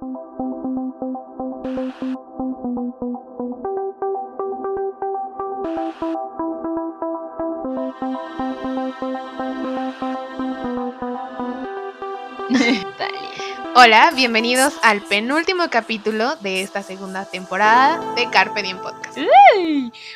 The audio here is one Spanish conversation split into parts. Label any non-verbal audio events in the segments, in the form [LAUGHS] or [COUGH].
Thank you. Hola, bienvenidos al penúltimo capítulo de esta segunda temporada de Carpe Diem Podcast.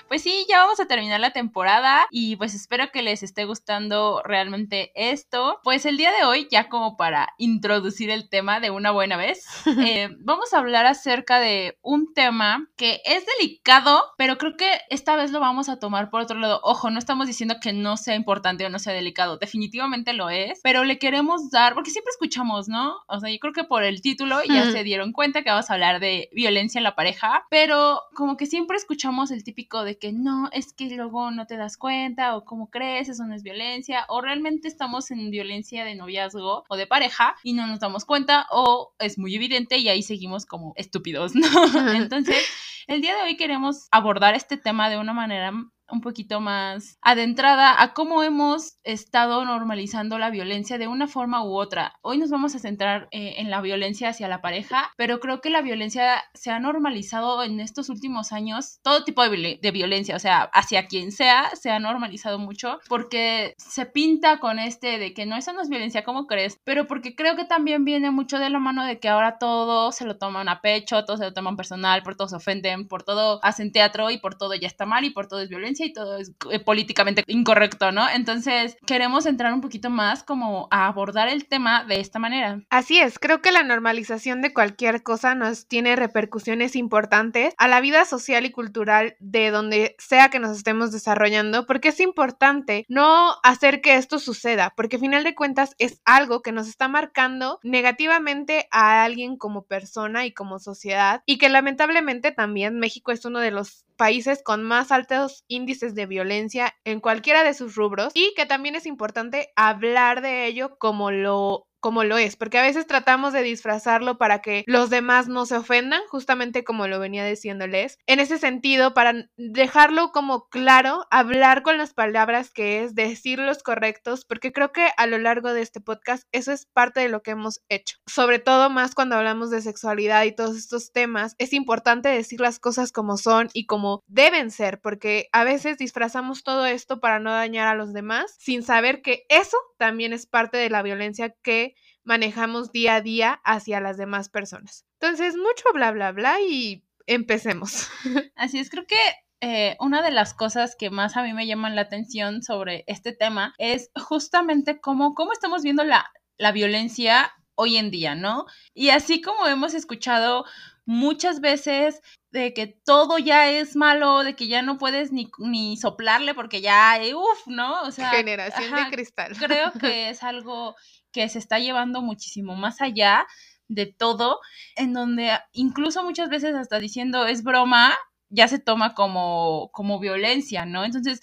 Pues sí, ya vamos a terminar la temporada y pues espero que les esté gustando realmente esto. Pues el día de hoy, ya como para introducir el tema de una buena vez, [LAUGHS] eh, vamos a hablar acerca de un tema que es delicado, pero creo que esta vez lo vamos a tomar por otro lado. Ojo, no estamos diciendo que no sea importante o no sea delicado, definitivamente lo es, pero le queremos dar, porque siempre escuchamos, ¿no? O sea, yo creo que por el título ya se dieron cuenta que vamos a hablar de violencia en la pareja, pero como que siempre escuchamos el típico de que no, es que luego no te das cuenta o cómo crees, eso no es violencia, o realmente estamos en violencia de noviazgo o de pareja y no nos damos cuenta o es muy evidente y ahí seguimos como estúpidos, ¿no? [LAUGHS] Entonces, el día de hoy queremos abordar este tema de una manera un poquito más adentrada a cómo hemos estado normalizando la violencia de una forma u otra. Hoy nos vamos a centrar eh, en la violencia hacia la pareja, pero creo que la violencia se ha normalizado en estos últimos años, todo tipo de, violencia, o sea, hacia quien sea, se ha normalizado mucho porque se pinta con este de que no, eso no es violencia, ¿cómo crees? Pero porque creo que también viene mucho de la mano de que ahora todo se lo toman a pecho, todo se lo toman personal, por todo se ofenden, por todo hacen teatro y por todo ya está mal y por todo es violencia y todo es eh, políticamente incorrecto, ¿no? Entonces, queremos entrar un poquito más como a abordar el tema de esta manera. Así es, creo que la normalización de cualquier cosa nos tiene repercusiones importantes a la vida social y cultural de donde sea que nos estemos desarrollando, porque es importante no hacer que esto suceda, porque al final de cuentas es algo que nos está marcando negativamente a alguien como persona y como sociedad y que lamentablemente también México es uno de los países con más altos índices de violencia en cualquiera de sus rubros y que también es importante hablar de ello como lo como lo es, porque a veces tratamos de disfrazarlo para que los demás no se ofendan, justamente como lo venía diciéndoles. En ese sentido, para dejarlo como claro, hablar con las palabras que es, decir los correctos, porque creo que a lo largo de este podcast eso es parte de lo que hemos hecho. Sobre todo más cuando hablamos de sexualidad y todos estos temas, es importante decir las cosas como son y como deben ser, porque a veces disfrazamos todo esto para no dañar a los demás, sin saber que eso también es parte de la violencia que manejamos día a día hacia las demás personas. Entonces, mucho bla, bla, bla y empecemos. [LAUGHS] Así es, creo que eh, una de las cosas que más a mí me llaman la atención sobre este tema es justamente cómo, cómo estamos viendo la, la violencia hoy en día, ¿no? Y así como hemos escuchado muchas veces de que todo ya es malo, de que ya no puedes ni, ni soplarle porque ya, uff, ¿no? O sea, generación de cristal. Creo [LAUGHS] que es algo que se está llevando muchísimo más allá de todo, en donde incluso muchas veces hasta diciendo es broma, ya se toma como, como violencia, ¿no? Entonces,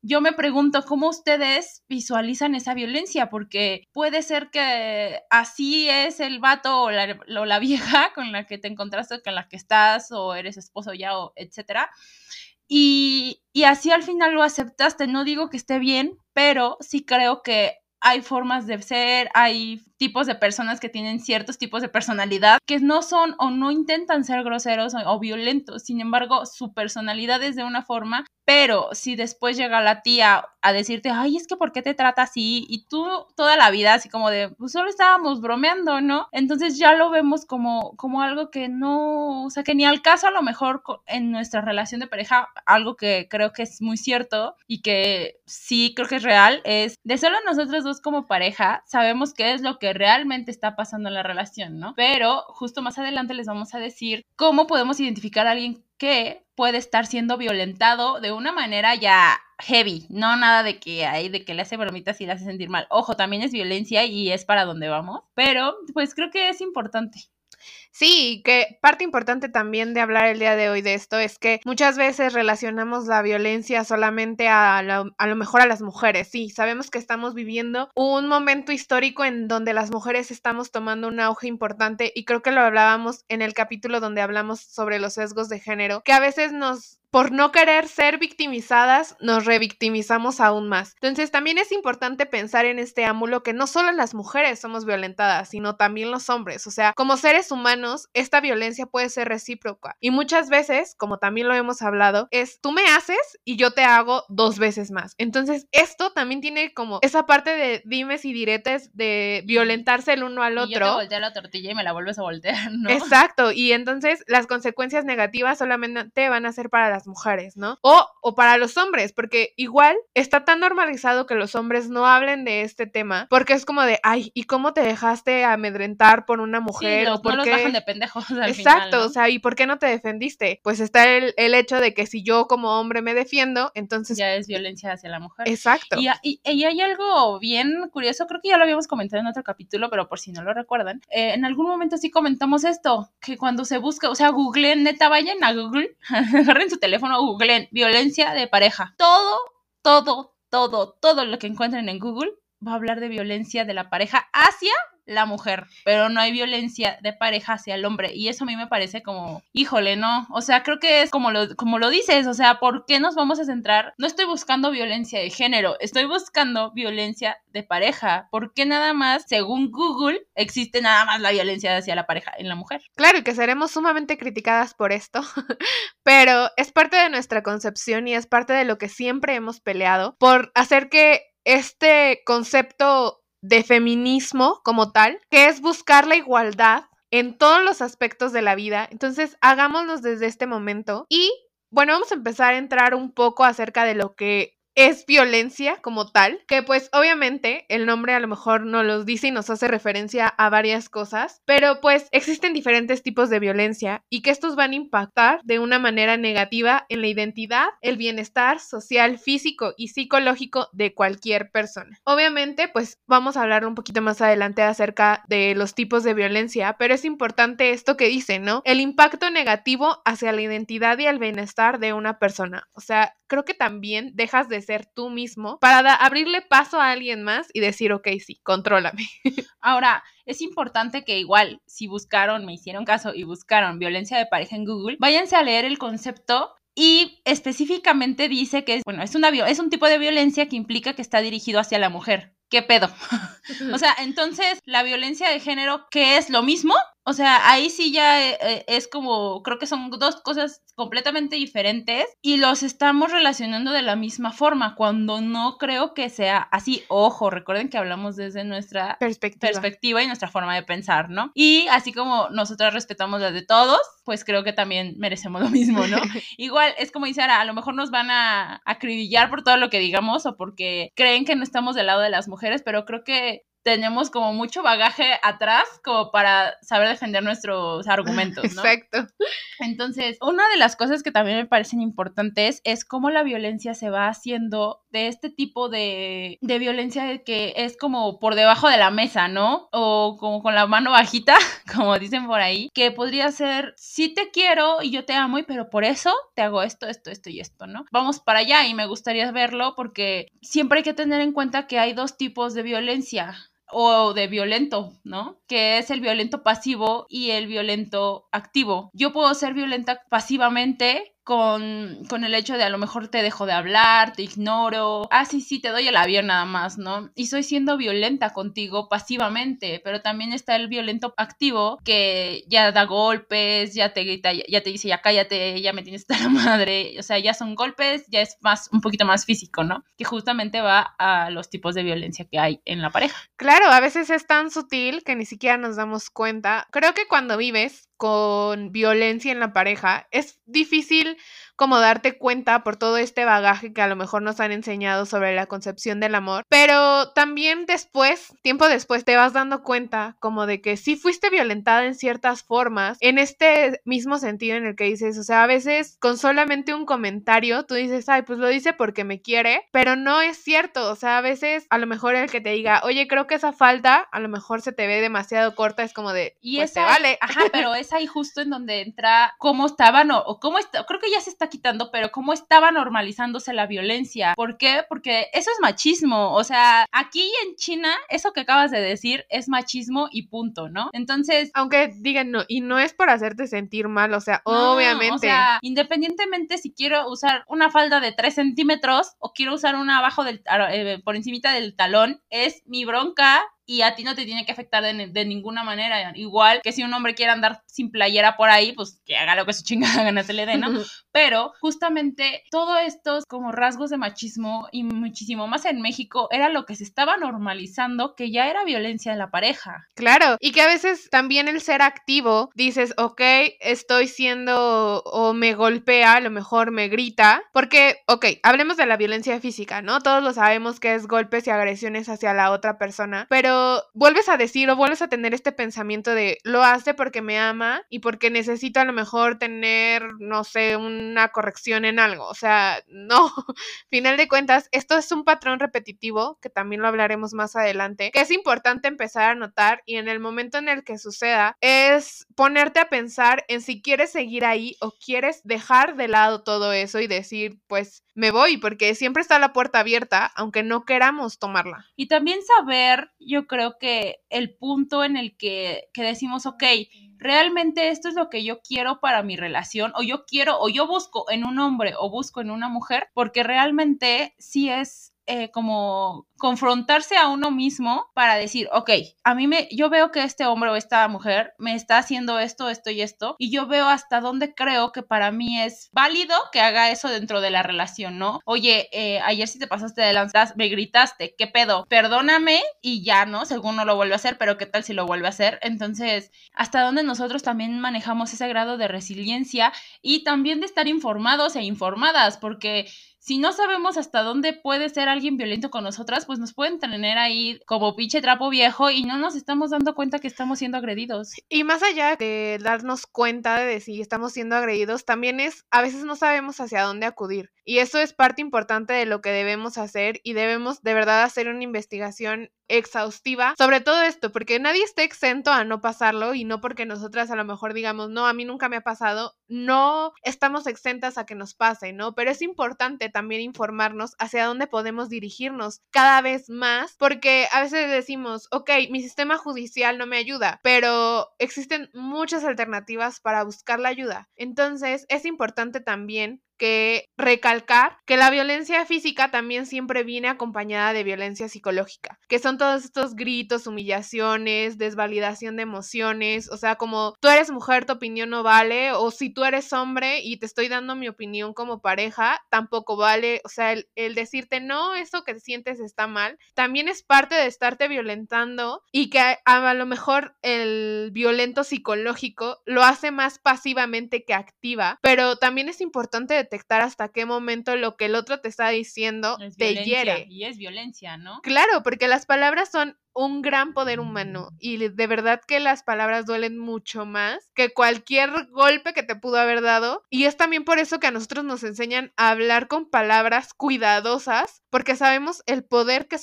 yo me pregunto cómo ustedes visualizan esa violencia, porque puede ser que así es el vato o la, o la [LAUGHS] vieja con la que te encontraste, con la que estás, o eres esposo ya, o etcétera. Y, y así al final lo aceptaste. No digo que esté bien, pero sí creo que hay formas de ser, hay tipos de personas que tienen ciertos tipos de personalidad que no son o no intentan ser groseros o, violentos, sin embargo su personalidad es de una forma, pero si después llega la tía a decirte, ay, es que ¿por qué te trata así? Y tú toda la vida así como de, pues solo estábamos bromeando, ¿no? Entonces ya lo vemos como, como algo que no, o sea, que ni al caso a lo mejor en nuestra relación de pareja, algo que creo que es muy cierto y que sí creo que es real, es de solo nosotros dos como pareja sabemos qué es lo que realmente está pasando en la relación, ¿no? Pero justo más adelante les vamos a decir cómo podemos identificar a alguien que puede estar siendo violentado de una manera ya heavy, no nada de que hay, de que le hace bromitas y le hace sentir mal. Ojo, también es violencia y es para donde vamos, pero pues creo que es importante. Sí, que parte importante también de hablar el día de hoy de esto es que muchas veces relacionamos la violencia solamente a lo, a lo mejor a las mujeres. Sí, sabemos que estamos viviendo un momento histórico en donde las mujeres estamos tomando un auge importante y creo que lo hablábamos en el capítulo donde hablamos sobre los sesgos de género, que a veces nos por no querer ser victimizadas, nos revictimizamos aún más. Entonces también es importante pensar en este ámulo que no solo las mujeres somos violentadas, sino también los hombres. O sea, como seres humanos, esta violencia puede ser recíproca. Y muchas veces, como también lo hemos hablado, es tú me haces y yo te hago dos veces más. Entonces, esto también tiene como esa parte de dimes y diretes de violentarse el uno al otro. Y yo te volteo la tortilla y me la vuelves a voltear, ¿no? Exacto. Y entonces las consecuencias negativas solamente van a ser para las mujeres, ¿no? O, o para los hombres, porque igual está tan normalizado que los hombres no hablen de este tema, porque es como de, ay, ¿y cómo te dejaste amedrentar por una mujer? o por no los de pendejos [LAUGHS] al Exacto, o sea, ¿y por qué no te defendiste? Pues está el, el, hecho de que si yo como hombre me defiendo, entonces... Ya es violencia hacia la mujer. Exacto. Y, y, y hay algo bien curioso, creo que ya lo habíamos comentado en otro capítulo, pero por si no lo recuerdan, eh, en algún momento sí comentamos esto, que cuando se busca, o sea, googleen, neta, vayan a Google, [LAUGHS] agarren su teléfono, googleen violencia de pareja. Todo, todo, todo, todo lo que encuentren en Google va a hablar de violencia de la pareja hacia la mujer, pero no hay violencia de pareja hacia el hombre. Y eso a mí me parece como, híjole, no. O sea, creo que es como lo, como lo dices, o sea, ¿por qué nos vamos a centrar? No estoy buscando violencia de género, estoy buscando violencia de pareja. ¿Por qué nada más, según Google, existe nada más la violencia hacia la pareja en la mujer? Claro, y que seremos sumamente criticadas por esto, [LAUGHS] pero es parte de nuestra concepción y es parte de lo que siempre hemos peleado por hacer que este concepto de feminismo como tal, que es buscar la igualdad en todos los aspectos de la vida. Entonces, hagámonos desde este momento y bueno, vamos a empezar a entrar un poco acerca de lo que es violencia como tal, que pues obviamente el nombre a lo mejor no los dice y nos hace referencia a varias cosas, pero pues existen diferentes tipos de violencia y que estos van a impactar de una manera negativa en la identidad, el bienestar social, físico y psicológico de cualquier persona. Obviamente pues vamos a hablar un poquito más adelante acerca de los tipos de violencia, pero es importante esto que dice, ¿no? El impacto negativo hacia la identidad y el bienestar de una persona. O sea, creo que también dejas de ser tú mismo para abrirle paso a alguien más y decir, ok, sí, contrólame. [LAUGHS] Ahora, es importante que igual, si buscaron, me hicieron caso y buscaron violencia de pareja en Google, váyanse a leer el concepto y específicamente dice que, bueno, es, una, es un tipo de violencia que implica que está dirigido hacia la mujer. ¿Qué pedo? [LAUGHS] o sea, entonces, la violencia de género, ¿qué es lo mismo? O sea, ahí sí ya eh, eh, es como, creo que son dos cosas completamente diferentes y los estamos relacionando de la misma forma, cuando no creo que sea así. Ojo, recuerden que hablamos desde nuestra perspectiva, perspectiva y nuestra forma de pensar, ¿no? Y así como nosotros respetamos la de todos, pues creo que también merecemos lo mismo, ¿no? [LAUGHS] Igual, es como dice Ara, a lo mejor nos van a acribillar por todo lo que digamos o porque creen que no estamos del lado de las mujeres, pero creo que tenemos como mucho bagaje atrás como para saber defender nuestros argumentos, ¿no? Exacto. Entonces, una de las cosas que también me parecen importantes es cómo la violencia se va haciendo de este tipo de, de violencia que es como por debajo de la mesa, ¿no? O como con la mano bajita, [LAUGHS] como dicen por ahí, que podría ser, sí te quiero y yo te amo, y pero por eso te hago esto, esto, esto y esto, ¿no? Vamos para allá y me gustaría verlo porque siempre hay que tener en cuenta que hay dos tipos de violencia o de violento, ¿no? Que es el violento pasivo y el violento activo. Yo puedo ser violenta pasivamente con, con, el hecho de a lo mejor te dejo de hablar, te ignoro, ah, sí, sí, te doy el avión nada más, ¿no? Y estoy siendo violenta contigo pasivamente, pero también está el violento activo que ya da golpes, ya te grita, ya te dice, ya cállate, ya me tienes hasta la madre, o sea, ya son golpes, ya es más, un poquito más físico, ¿no? Que justamente va a los tipos de violencia que hay en la pareja. Claro, a veces es tan sutil que ni siquiera nos damos cuenta. Creo que cuando vives con violencia en la pareja, es difícil como darte cuenta por todo este bagaje que a lo mejor nos han enseñado sobre la concepción del amor, pero también después, tiempo después, te vas dando cuenta como de que sí fuiste violentada en ciertas formas, en este mismo sentido en el que dices, o sea, a veces con solamente un comentario tú dices, ay, pues lo dice porque me quiere, pero no es cierto, o sea, a veces a lo mejor el que te diga, oye, creo que esa falta a lo mejor se te ve demasiado corta, es como de, y pues te vale. Ajá, pero es ahí justo en donde entra cómo estaban o, o cómo está, creo que ya se está está quitando, pero cómo estaba normalizándose la violencia. ¿Por qué? Porque eso es machismo. O sea, aquí en China, eso que acabas de decir es machismo y punto, ¿no? Entonces. Aunque digan no, y no es por hacerte sentir mal, o sea, obviamente. O sea, independientemente si quiero usar una falda de 3 centímetros o quiero usar una abajo del, eh, por encimita del talón, es mi bronca y a ti no te tiene que afectar de, ninguna manera. Igual que si un hombre quiere andar sin playera por ahí, pues que haga lo que su chingada [LAUGHS] gana se le dé, ¿no? Pero justamente todos estos como rasgos de machismo y muchísimo más en México era lo que se estaba normalizando, que ya era violencia en la pareja. Claro, y que a veces también el ser activo, dices, ok, estoy siendo o me golpea, a lo mejor me grita, porque, ok, hablemos de la violencia física, ¿no? Todos lo sabemos que es golpes y agresiones hacia la otra persona, pero vuelves a decir o vuelves a tener este pensamiento de lo hace porque me ama y porque necesito a lo mejor tener, no sé, una corrección en algo. O sea, [LAUGHS] no, final de cuentas, esto es un patrón repetitivo, que también lo hablaremos más adelante, que es importante empezar a notar y en el momento en el que suceda es ponerte a pensar en si quieres seguir ahí o quieres dejar de lado todo eso y decir, pues me voy, porque siempre está la puerta abierta, aunque no queramos tomarla. Y también saber, yo creo que el punto en el que, que decimos, ok, realmente esto es lo que yo quiero para mi relación, o yo quiero, o yo busco en un hombre, o busco en una mujer, porque realmente sí es eh, como confrontarse a uno mismo para decir, ok, a mí me, yo veo que este hombre o esta mujer me está haciendo esto, esto y esto, y yo veo hasta dónde creo que para mí es válido que haga eso dentro de la relación, ¿no? Oye, eh, ayer si te pasaste de lanzas, me gritaste, ¿qué pedo? Perdóname y ya, ¿no? Según no lo vuelve a hacer, pero ¿qué tal si lo vuelve a hacer? Entonces, hasta dónde nosotros también manejamos ese grado de resiliencia y también de estar informados e informadas, porque si no sabemos hasta dónde puede ser alguien violento con nosotras, pues nos pueden tener ahí como pinche trapo viejo y no nos estamos dando cuenta que estamos siendo agredidos. Y más allá de darnos cuenta de si estamos siendo agredidos, también es, a veces no sabemos hacia dónde acudir. Y eso es parte importante de lo que debemos hacer y debemos de verdad hacer una investigación exhaustiva sobre todo esto, porque nadie está exento a no pasarlo y no porque nosotras a lo mejor digamos, no, a mí nunca me ha pasado, no estamos exentas a que nos pase, ¿no? Pero es importante también informarnos hacia dónde podemos dirigirnos cada vez más, porque a veces decimos, ok, mi sistema judicial no me ayuda, pero existen muchas alternativas para buscar la ayuda. Entonces, es importante también recalcar que la violencia física también siempre viene acompañada de violencia psicológica, que son todos estos gritos, humillaciones, desvalidación de emociones, o sea, como tú eres mujer, tu opinión no vale, o si tú eres hombre y te estoy dando mi opinión como pareja, tampoco vale, o sea, el, decirte no, eso que sientes está mal, también es parte de estarte violentando y que a, a lo mejor el violento psicológico lo hace más pasivamente que activa, pero también es importante detectar hasta qué momento lo que el otro te está diciendo te hiere. Y es violencia, ¿no? Claro, porque las palabras son un gran poder humano y de verdad que las palabras duelen mucho más que cualquier golpe que te pudo haber dado y es también por eso que a nosotros nos enseñan a hablar con palabras cuidadosas porque sabemos el poder que,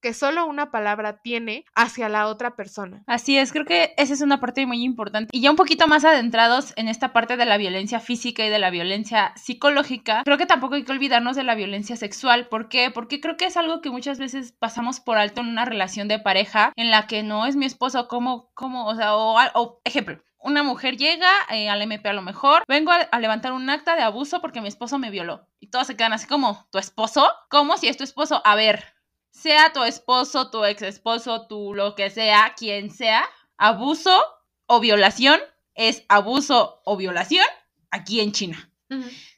que solo una palabra tiene hacia la otra persona. Así es, creo que esa es una parte muy importante y ya un poquito más adentrados en esta parte de la violencia física y de la violencia psicológica, creo que tampoco hay que olvidarnos de la violencia sexual, ¿por qué? Porque creo que es algo que muchas veces pasamos por alto en una relación de pareja pareja en la que no es mi esposo, como, como, o sea, o, ejemplo, una mujer llega eh, al MP a lo mejor, vengo a, levantar un acta de abuso porque mi esposo me violó. Y todos se quedan así como, ¿tu esposo? ¿Cómo si es tu esposo? A ver, sea tu esposo, tu ex esposo, tu lo que sea, quien sea, abuso o violación es abuso o violación aquí en China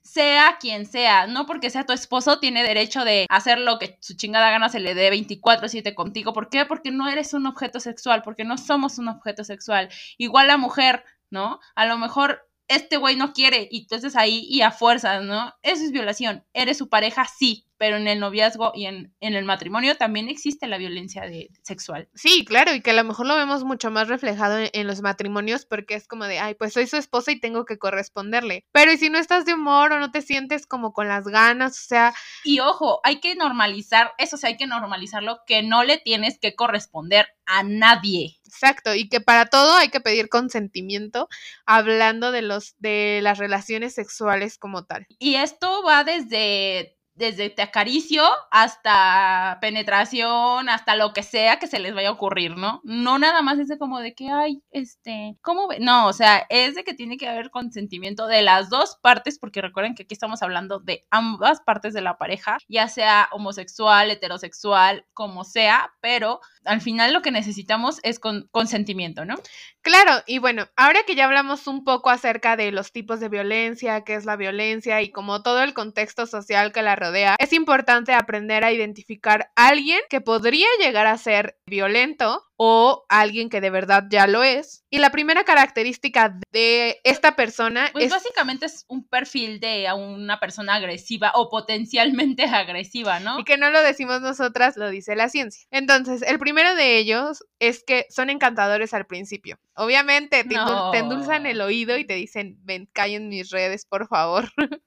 sea quien sea, no porque sea tu esposo tiene derecho de hacer lo que su chingada gana se le dé 24/7 contigo. ¿Por qué? Porque no eres un objeto sexual, porque no somos un objeto sexual. Igual la mujer, ¿no? A lo mejor este güey no quiere y entonces ahí y a fuerzas, ¿no? Eso es violación. ¿Eres su pareja? Sí. Pero en el noviazgo y en, en el matrimonio también existe la violencia de, sexual. Sí, claro, y que a lo mejor lo vemos mucho más reflejado en, en, los matrimonios porque es como de, ay, pues soy su esposa y tengo que corresponderle. Pero ¿y si no estás de humor o no te sientes como con las ganas? O sea... Y ojo, hay que normalizar, eso sí, hay que normalizarlo, que no le tienes que corresponder a nadie. Exacto, y que para todo hay que pedir consentimiento, hablando de los de las relaciones sexuales como tal. Y esto va desde desde te acaricio hasta penetración, hasta lo que sea que se les vaya a ocurrir, ¿no? No nada más es de como de que, ay, este, ¿cómo ve? No, o sea, es de que tiene que haber consentimiento de las dos partes, porque recuerden que aquí estamos hablando de ambas partes de la pareja, ya sea homosexual, heterosexual, como sea, pero al final lo que necesitamos es con consentimiento, ¿no? Claro, y bueno, ahora que ya hablamos un poco acerca de los tipos de violencia, qué es la violencia y como todo el contexto social que la rodea, es importante aprender a identificar a alguien que podría llegar a ser violento o alguien que de verdad ya lo es. Y la primera característica de esta persona pues es... básicamente es un perfil de una persona agresiva o potencialmente [LAUGHS] agresiva, ¿no? Y que no lo decimos nosotras, lo dice la ciencia. Entonces, el primero de ellos es que son encantadores al principio. Obviamente te, no. te endulzan el oído y te dicen, ven, cae en mis redes, por favor. [LAUGHS]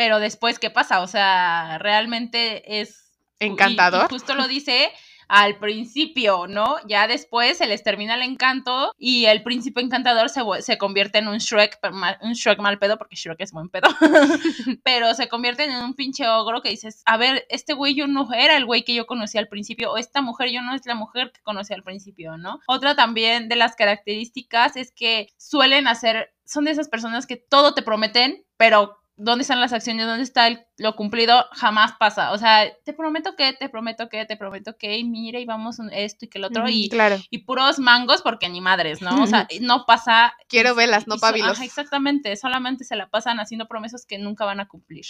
Pero después, ¿qué pasa? O sea, realmente es... Encantador. Y, y justo lo dice al principio, ¿no? Ya después se les termina el encanto y el príncipe encantador se, se convierte en un Shrek, un Shrek mal pedo, porque Shrek es buen pedo, [LAUGHS] pero se convierte en un pinche ogro que dices, a ver, este güey yo no era el güey que yo conocí al principio, o esta mujer yo no es la mujer que conocí al principio, ¿no? Otra también de las características es que suelen hacer, son de esas personas que todo te prometen, pero dónde están las acciones, dónde está el, lo cumplido, jamás pasa. O sea, te prometo que, te prometo que, te prometo que, y mira, y vamos esto y que el otro, y, claro. y puros mangos, porque ni madres, ¿no? O sea, no pasa. Quiero velas, no pabilos. Ajá, exactamente, solamente se la pasan haciendo promesas que nunca van a cumplir.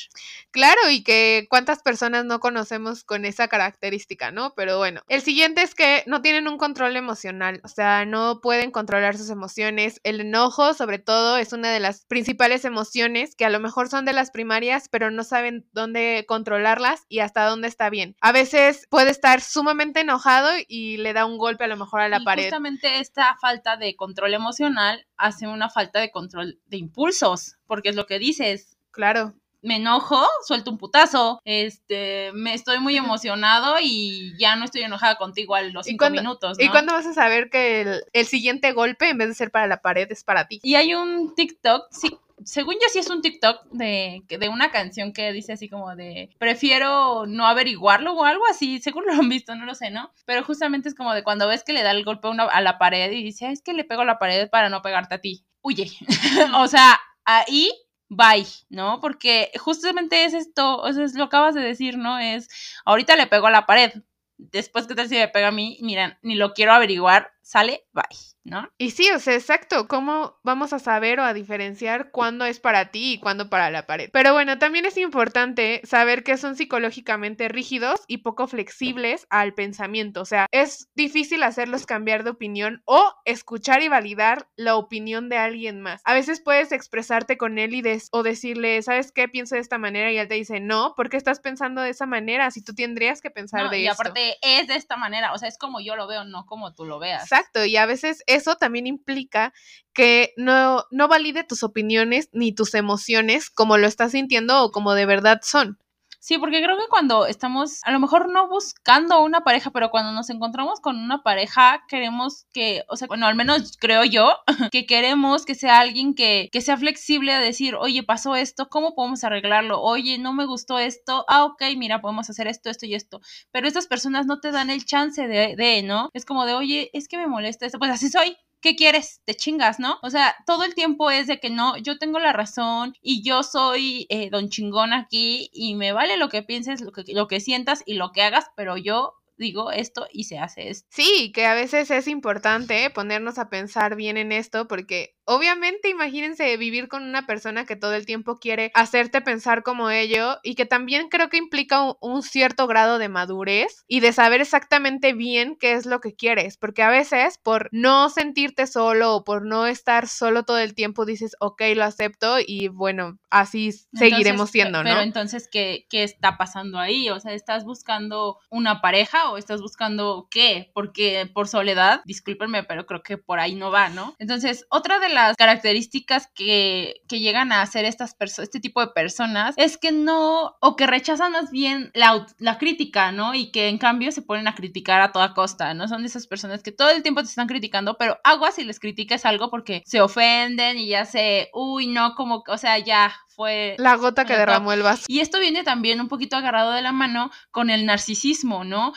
Claro, y que cuántas personas no conocemos con esa característica, ¿no? Pero bueno, el siguiente es que no tienen un control emocional, o sea, no pueden controlar sus emociones. El enojo, sobre todo, es una de las principales emociones que a lo mejor son de las primarias, pero no saben dónde controlarlas y hasta dónde está bien. A veces puede estar sumamente enojado y le da un golpe a lo mejor a la y pared. Justamente esta falta de control emocional hace una falta de control de impulsos, porque es lo que dices. Claro me enojo, suelto un putazo, este, me estoy muy emocionado y ya no estoy enojada contigo a los cinco cuando, minutos. ¿no? ¿Y cuándo vas a saber que el, el, siguiente golpe, en vez de ser para la pared, es para ti? Y hay un TikTok, sí, según yo sí es un TikTok de, de una canción que dice así como de prefiero no averiguarlo o algo así, según [LAUGHS] lo han visto, no lo sé, ¿no? Pero justamente es como de cuando ves que le da el golpe a, la pared y dice, es que le pego a la pared para no pegarte a ti. Huye. [LAUGHS] o sea, ahí bye, ¿no? Porque justamente es esto, o sea, es lo acabas de decir, ¿no? Es, ahorita le pego a la pared, después que tal si me pega a mí, miren, ni lo quiero averiguar, sale, bye, ¿no? Y sí, o sea, exacto, ¿cómo vamos a saber o a diferenciar cuándo es para ti y cuándo para la pared? Pero bueno, también es importante saber que son psicológicamente rígidos y poco flexibles al pensamiento, o sea, es difícil hacerlos cambiar de opinión o escuchar y validar la opinión de alguien más. A veces puedes expresarte con él y des o decirle, ¿sabes qué? Pienso de esta manera y él te dice, no, ¿por qué estás pensando de esa manera? Si tú tendrías que pensar no, de y eso. aparte es de esta manera, o sea, es como yo lo veo, no como tú lo veas. Exacto, y a veces eso también implica que no, no valide tus opiniones ni tus emociones como lo estás sintiendo o como de verdad son. Sí, porque creo que cuando estamos, a lo mejor no buscando una pareja, pero cuando nos encontramos con una pareja, queremos que, o sea, bueno, al menos creo yo, [LAUGHS] que queremos que sea alguien que, que sea flexible a decir, oye, pasó esto, ¿cómo podemos arreglarlo? Oye, no me gustó esto, ah, ok, mira, podemos hacer esto, esto y esto. Pero estas personas no te dan el chance de, de ¿no? Es como de, oye, es que me molesta esto, pues así soy, ¿qué quieres? Te chingas, ¿no? O sea, todo el tiempo es de que no, yo tengo la razón y yo soy eh, don chingón aquí y me vale lo que pienses, lo que, lo que sientas y lo que hagas, pero yo digo esto y se hace esto. Sí, que a veces es importante ponernos a pensar bien en esto porque obviamente imagínense vivir con una persona que todo el tiempo quiere hacerte pensar como ello y que también creo que implica un, un cierto grado de madurez y de saber exactamente bien qué es lo que quieres, porque a veces por no sentirte solo o por no estar solo todo el tiempo dices, ok, lo acepto y bueno, así seguiremos siendo, ¿no? Pero entonces, ¿qué, ¿qué está pasando ahí? O sea, ¿estás buscando una pareja o estás buscando qué? Porque por soledad, discúlpenme, pero creo que por ahí no va, ¿no? Entonces, otra de las características que, que llegan a hacer estas este tipo de personas es que no, o que rechazan más bien la, la crítica, ¿no? Y que en cambio se ponen a criticar a toda costa, ¿no? Son de esas personas que todo el tiempo te están criticando, pero agua si les criticas algo porque se ofenden y ya se, uy, no, como, o sea, ya fue... La gota que derramó el vaso. Y esto viene también un poquito agarrado de la mano con el narcisismo, ¿no?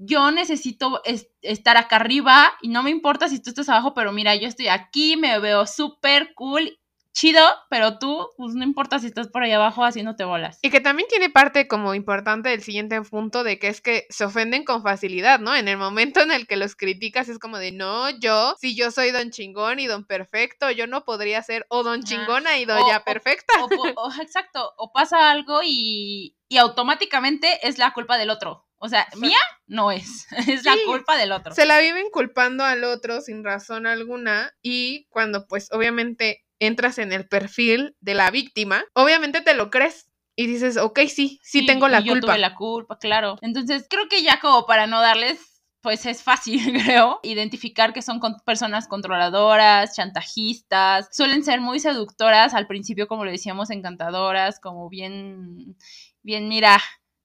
Yo necesito estar acá arriba y no me importa si tú estás abajo, pero mira, yo estoy aquí, me veo súper cool chido, pero tú, pues no importa si estás por ahí abajo haciéndote bolas. Y que también tiene parte como importante del siguiente punto de que es que se ofenden con facilidad, ¿no? En el momento en el que los criticas es como de, no, yo, si yo soy don chingón y don perfecto, yo no podría ser o don chingona y doña perfecta. O, exacto, o pasa algo y, y automáticamente es la culpa del otro. O sea, mía no es, [LAUGHS] es la culpa del otro. Se la viven culpando al otro sin razón alguna y cuando pues obviamente entras en el perfil de la víctima, obviamente te lo crees. Y dices, ok, sí, sí, tengo la yo culpa. Tuve la culpa, claro. Entonces, creo que ya como para no darles pues es fácil, [LAUGHS] creo, identificar que son personas controladoras, chantajistas, suelen ser muy seductoras al principio, como le decíamos, encantadoras, como bien, bien, mira,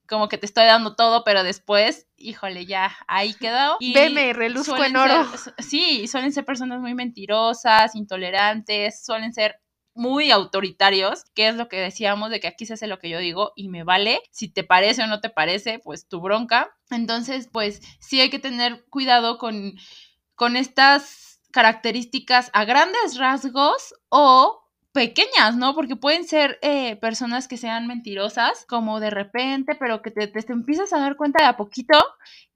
como que te estoy dando todo, pero después, híjole, ya ahí quedó. Y Veme, reluzco en oro. sí, suelen ser personas muy mentirosas, intolerantes, suelen ser muy autoritarios, que es lo que decíamos de que aquí se hace lo que yo digo y me vale. Si te parece o no te parece, pues tu bronca. Entonces, pues sí hay que tener cuidado con, con estas características a grandes rasgos o pequeñas, ¿no? Porque pueden ser eh, personas que sean mentirosas, como de repente, pero que te, te, empiezas a dar cuenta de a poquito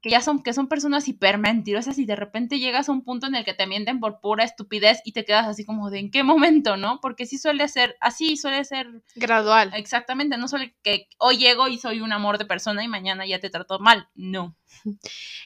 que ya son, que son personas hiper mentirosas y de repente llegas a un punto en el que te mienten por pura estupidez y te quedas así como de en qué momento, ¿no? Porque sí suele ser así, suele ser gradual. Exactamente, no suele que hoy llego y soy un amor de persona y mañana ya te trato mal, no.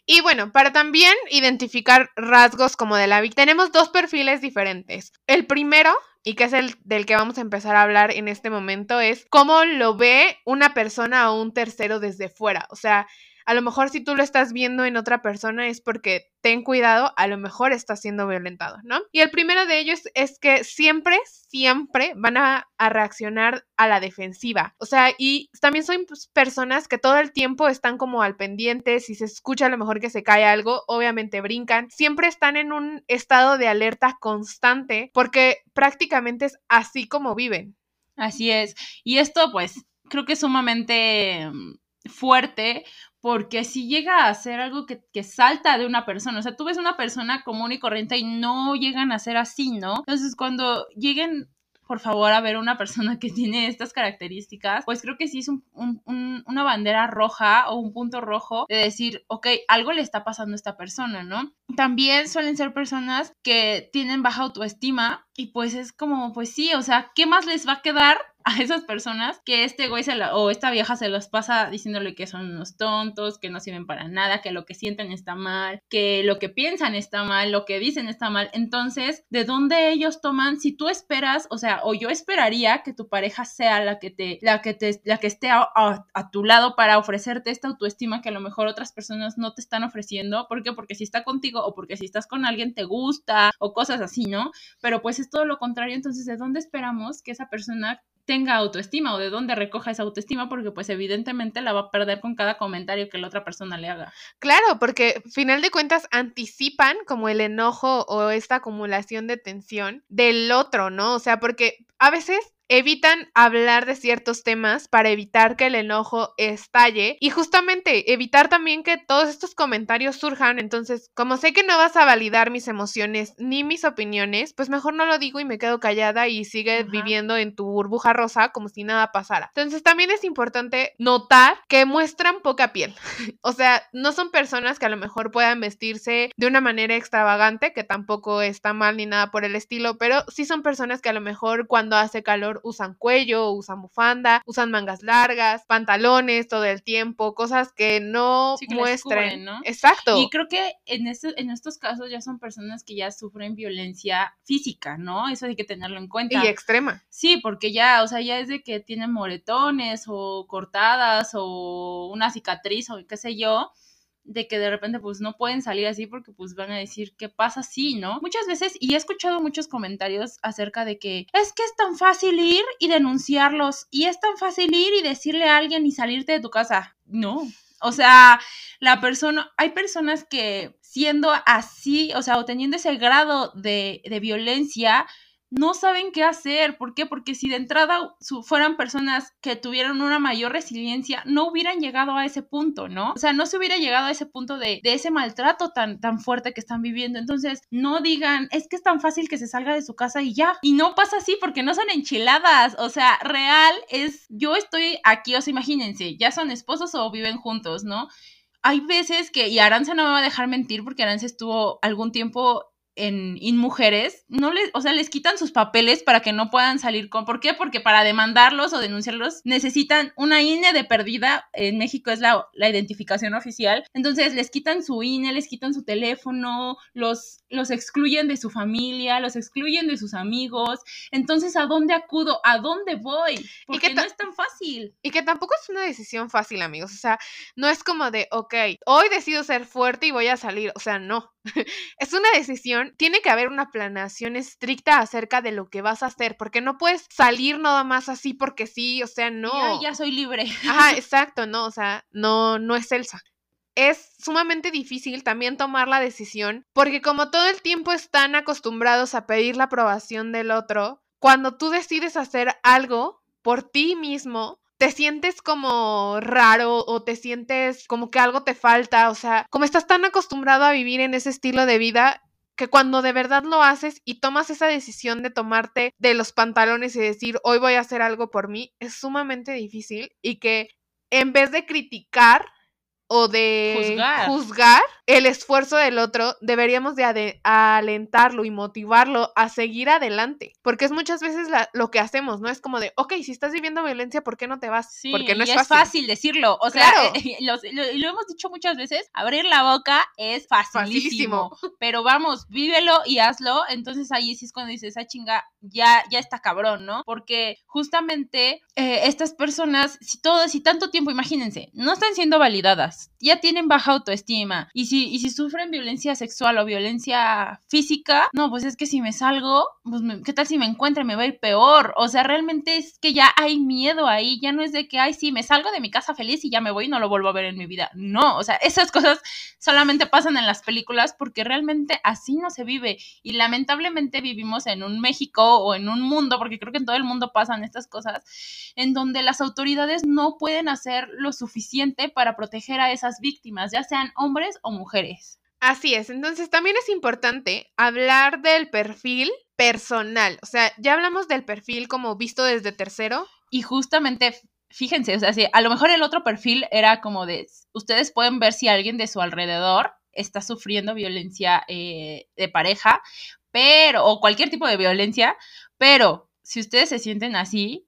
Y bueno, para también identificar rasgos como de la víctima, tenemos dos perfiles diferentes. El primero y que es el del que vamos a empezar a hablar en este momento, es cómo lo ve una persona o un tercero desde fuera. O sea, a lo mejor si tú lo estás viendo en otra persona es porque ten cuidado, a lo mejor está siendo violentado, ¿no? Y el primero de ellos es que siempre, siempre van a, reaccionar a la defensiva. O sea, y también son pues, personas que todo el tiempo están como al pendiente, si se escucha a lo mejor que se cae algo, obviamente brincan, siempre están en un estado de alerta constante porque prácticamente es así como viven. Así es. Y esto pues creo que es sumamente mm, fuerte porque si llega a ser algo que, que, salta de una persona, o sea, tú ves una persona común y corriente y no llegan a ser así, ¿no? Entonces, cuando lleguen por favor, a ver una persona que tiene estas características, pues creo que sí es un, una bandera roja o un punto rojo de decir, ok, algo le está pasando a esta persona, ¿no? También suelen ser personas que tienen baja autoestima y pues es como, pues sí, o sea, ¿qué más les va a quedar [LAUGHS] a esas personas que este güey se o esta vieja se los pasa diciéndole que son unos tontos, que no sirven para nada, que lo que sienten está mal, que lo que piensan está mal, lo que dicen está mal. Entonces, ¿de dónde ellos toman? Si tú esperas, o sea, o yo esperaría que tu pareja sea la que te, la que te, la que esté a, a tu lado para ofrecerte esta autoestima que a lo mejor otras personas no te están ofreciendo. ¿Por qué? Porque si está contigo o porque si estás con alguien te gusta o cosas así, ¿no? Pero pues es todo lo contrario. Entonces, ¿de dónde esperamos que esa persona tenga autoestima o de dónde recoja esa autoestima, porque pues evidentemente la va a perder con cada comentario que la otra persona le haga. Claro, porque final de cuentas anticipan como el enojo o esta acumulación de tensión del otro, ¿no? O sea, porque a veces evitan hablar de ciertos temas para evitar que el enojo estalle y justamente evitar también que todos estos comentarios surjan. Entonces, como sé que no vas a validar mis emociones ni mis opiniones, pues mejor no lo digo y me quedo callada y sigue viviendo en tu burbuja rosa como si nada pasara. Entonces, también es importante notar que muestran poca piel. [LAUGHS] o sea, no son personas que a lo mejor puedan vestirse de una manera extravagante, que tampoco está mal ni nada por el estilo, pero sí son personas que a lo mejor cuando hace calor usan cuello, usan bufanda, usan mangas largas, pantalones todo el tiempo, cosas que no muestren. ¿no? Exacto. Y creo que en, este, en estos casos ya son personas que ya sufren violencia física, ¿no? Eso hay que tenerlo en cuenta. Y extrema. Sí, porque ya, o sea, ya es de que tienen moretones o cortadas o una cicatriz o qué sé yo de que de repente pues no pueden salir así porque pues van a decir qué pasa así, ¿no? Muchas veces, y he escuchado muchos comentarios acerca de que es que es tan fácil ir y denunciarlos, y es tan fácil ir y decirle a alguien y salirte de tu casa. No. O sea, la persona, hay personas que siendo así, o sea, o teniendo ese grado de, de violencia, no saben qué hacer. ¿Por qué? Porque si de entrada fueran personas que tuvieran una mayor resiliencia, no hubieran llegado a ese punto, ¿no? O sea, no se hubiera llegado a ese punto de, de ese maltrato tan, tan fuerte que están viviendo. Entonces, no digan, es que es tan fácil que se salga de su casa y ya. Y no pasa así porque no son enchiladas. O sea, real es, yo estoy aquí, o sea, imagínense, ya son esposos o viven juntos, ¿no? Hay veces que, y Aranza no me va a dejar mentir porque Aranza estuvo algún tiempo en, mujeres, no les, o sea, les quitan sus papeles para que no puedan salir con. ¿Por qué? Porque para demandarlos o denunciarlos necesitan una INE de perdida. En México es la, la identificación oficial. Entonces les quitan su INE, les quitan su teléfono, los, los excluyen de su familia, los excluyen de sus amigos. Entonces, ¿a dónde acudo? ¿A dónde voy? Porque que no es tan fácil. Y que tampoco es una decisión fácil, amigos. O sea, no es como de, ok, hoy decido ser fuerte y voy a salir. O sea, no. [LAUGHS] es una decisión, tiene que haber una planeación estricta acerca de lo que vas a hacer, porque no puedes salir nada más así porque sí, o sea, no. Ya, ya soy libre. Ajá, [LAUGHS] exacto, no, o sea, no, no es Elsa. Es sumamente difícil también tomar la decisión, porque como todo el tiempo están acostumbrados a pedir la aprobación del otro, cuando tú decides hacer algo por ti mismo, te sientes como raro o te sientes como que algo te falta, o sea, como estás tan acostumbrado a vivir en ese estilo de vida que cuando de verdad lo haces y tomas esa decisión de tomarte de los pantalones y decir, hoy voy a hacer algo por mí, es sumamente difícil y que en vez de criticar, o de juzgar. El esfuerzo del otro, deberíamos de alentarlo y motivarlo a seguir adelante, porque es muchas veces lo que hacemos, ¿no? Es como de, ok, si estás viviendo violencia, ¿por qué no te vas? Sí, porque no es, fácil. fácil. decirlo, o sea, [LAUGHS] y lo, hemos dicho muchas veces, abrir la boca es facilísimo, [LAUGHS] pero vamos, vívelo y hazlo, entonces ahí sí es cuando dices, esa ah, chinga, ya, ya está cabrón, ¿no? Porque justamente eh, estas personas, si todo, si tanto tiempo, imagínense, no están siendo validadas, ya tienen baja autoestima y si, y si sufren violencia sexual o violencia física, no, pues es que si me salgo, pues ¿qué tal si me encuentro? Me va a ir peor. O sea, realmente es que ya hay miedo ahí, ya no es de que, ay, sí, me salgo de mi casa feliz y ya me voy y no lo vuelvo a ver en mi vida. No, o sea, esas cosas solamente pasan en las películas porque realmente así no se vive y lamentablemente vivimos en un México o en un mundo, porque creo que en todo el mundo pasan estas cosas, en donde las autoridades no pueden hacer lo suficiente para proteger a esas víctimas, ya sean hombres o mujeres. Así es, entonces también es importante hablar del perfil personal, o sea, ya hablamos del perfil como visto desde tercero. Y justamente, fíjense, o sea, si a lo mejor el otro perfil era como de, ustedes pueden ver si alguien de su alrededor está sufriendo violencia eh, de pareja, pero, o cualquier tipo de violencia, pero si ustedes se sienten así,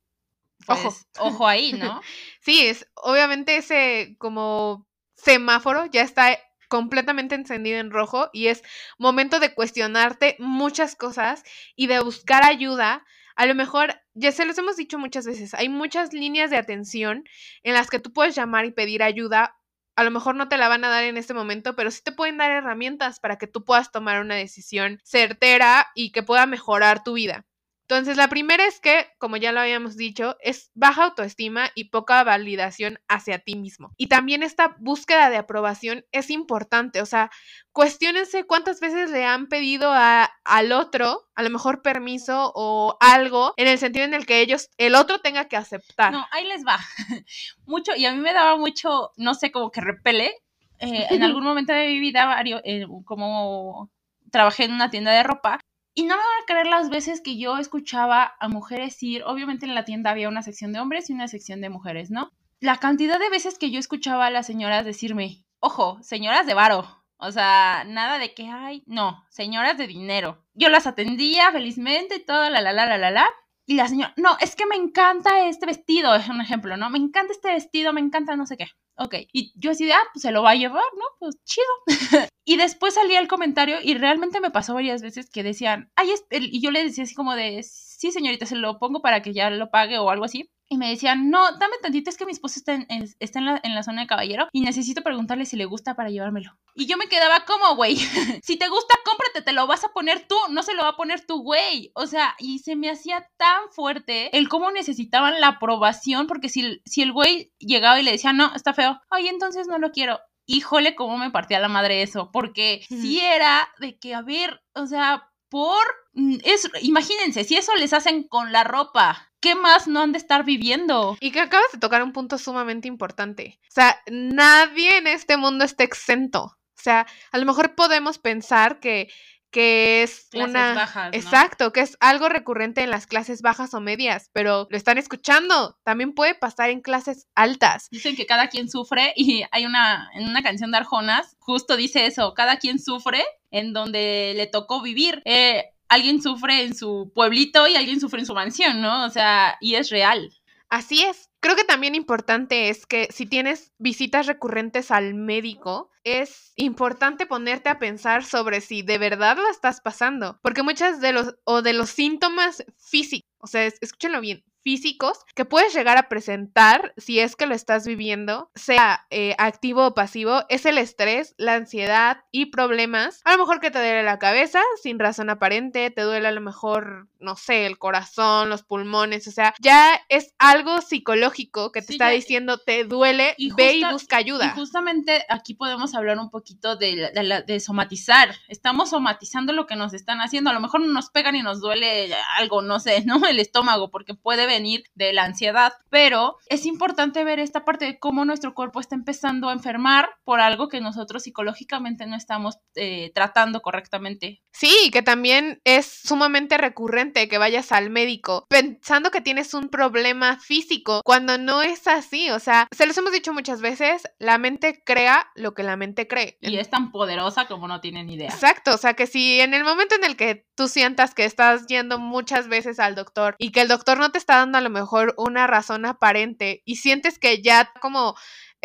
ojo, pues, ojo ahí, ¿no? [LAUGHS] sí, es obviamente ese como semáforo ya está completamente encendido en rojo y es momento de cuestionarte muchas cosas y de buscar ayuda. A lo mejor, ya se los hemos dicho muchas veces, hay muchas líneas de atención en las que tú puedes llamar y pedir ayuda. A lo mejor no te la van a dar en este momento, pero sí te pueden dar herramientas para que tú puedas tomar una decisión certera y que pueda mejorar tu vida. Entonces, la primera es que, como ya lo habíamos dicho, es baja autoestima y poca validación hacia ti mismo. Y también esta búsqueda de aprobación es importante, o sea, cuestionense cuántas veces le han pedido a, al otro, a lo mejor permiso o algo, en el sentido en el que ellos, el otro tenga que aceptar. No, ahí les va. [LAUGHS] Mucho, y a mí me daba mucho, no sé, como que repele. Eh, en [LAUGHS] algún momento de mi vida, varios, eh, como trabajé en una tienda de ropa y no me van a creer las veces que yo escuchaba a mujeres ir, obviamente en la tienda había una sección de hombres y una sección de mujeres, ¿no? La cantidad de veces que yo escuchaba a las señoras decirme, ojo, señoras de varo, o sea, nada de que, ay, no, señoras de dinero. Yo las atendía felizmente todo, la, la, la, la, la, la. Y la señora, no, es que me encanta este vestido, es un ejemplo, ¿no? Me encanta este vestido, me encanta no sé qué. Ok. Y yo así de, ah, pues se lo va a llevar, ¿no? Pues chido. [LAUGHS] y después salía el comentario y realmente me pasó varias veces que decían, ay, y yo le decía así como de, sí, señorita, se lo pongo para que ya lo pague o algo así. Y me decían, no, dame tantito, es que mi esposo está, en, está en, la, en, la, zona de caballero y necesito preguntarle si le gusta para llevármelo. Y yo me quedaba como, güey, [LAUGHS] si te gusta, cómprate, te lo vas a poner tú, no se lo va a poner tu güey. O sea, y se me hacía tan fuerte el cómo necesitaban la aprobación, porque si, si el güey llegaba y le decía, no, está feo, ay, entonces no lo quiero híjole, cómo me partía la madre eso, porque si era de que, a ver, o sea, por, mm, es, imagínense, si eso les hacen con la ropa, ¿qué más no han de estar viviendo? Y que acabas de tocar un punto sumamente importante. O sea, nadie en este mundo está exento. O sea, a lo mejor podemos pensar que que es una bajas, exacto, que es algo recurrente en las clases bajas o medias, pero lo están escuchando, también puede pasar en clases altas. Dicen que cada quien sufre y hay una en una canción de Arjonas justo dice eso, cada quien sufre en donde le tocó vivir. Eh, alguien sufre en su pueblito y alguien sufre en su mansión, ¿no? O sea, y es real. Así es. Creo que también importante es que si tienes visitas recurrentes al médico, es importante ponerte a pensar sobre si de verdad lo estás pasando, porque muchas de los o de los síntomas físicos, o sea, escúchenlo bien, físicos que puedes llegar a presentar si es que lo estás viviendo, sea eh, activo o pasivo, es el estrés, la ansiedad y problemas. A lo mejor que te duele la cabeza sin razón aparente, te duele a lo mejor, no sé, el corazón, los pulmones, o sea, ya es algo psicológico que te está diciendo te duele, y ve y busca ayuda. Y justamente aquí podemos hablar un poquito de, de somatizar. Estamos somatizando lo que nos están haciendo. A lo mejor nos pegan y nos duele algo, no sé, [LAUGHS] ¿no? El estómago, porque puede venir de la ansiedad, pero es importante ver esta parte de cómo nuestro cuerpo está empezando a enfermar por algo que nosotros psicológicamente no estamos eh, tratando correctamente. Sí, que también es sumamente recurrente que vayas al médico pensando que tienes un problema físico cuando no es así, o sea, se los hemos dicho muchas veces, la mente crea lo que la mente cree. Y es tan poderosa como no tienen idea. Exacto, o sea, que si en el momento en el que tú sientas que estás yendo muchas veces al doctor y que el doctor no te está dando a lo mejor una razón aparente y sientes que ya como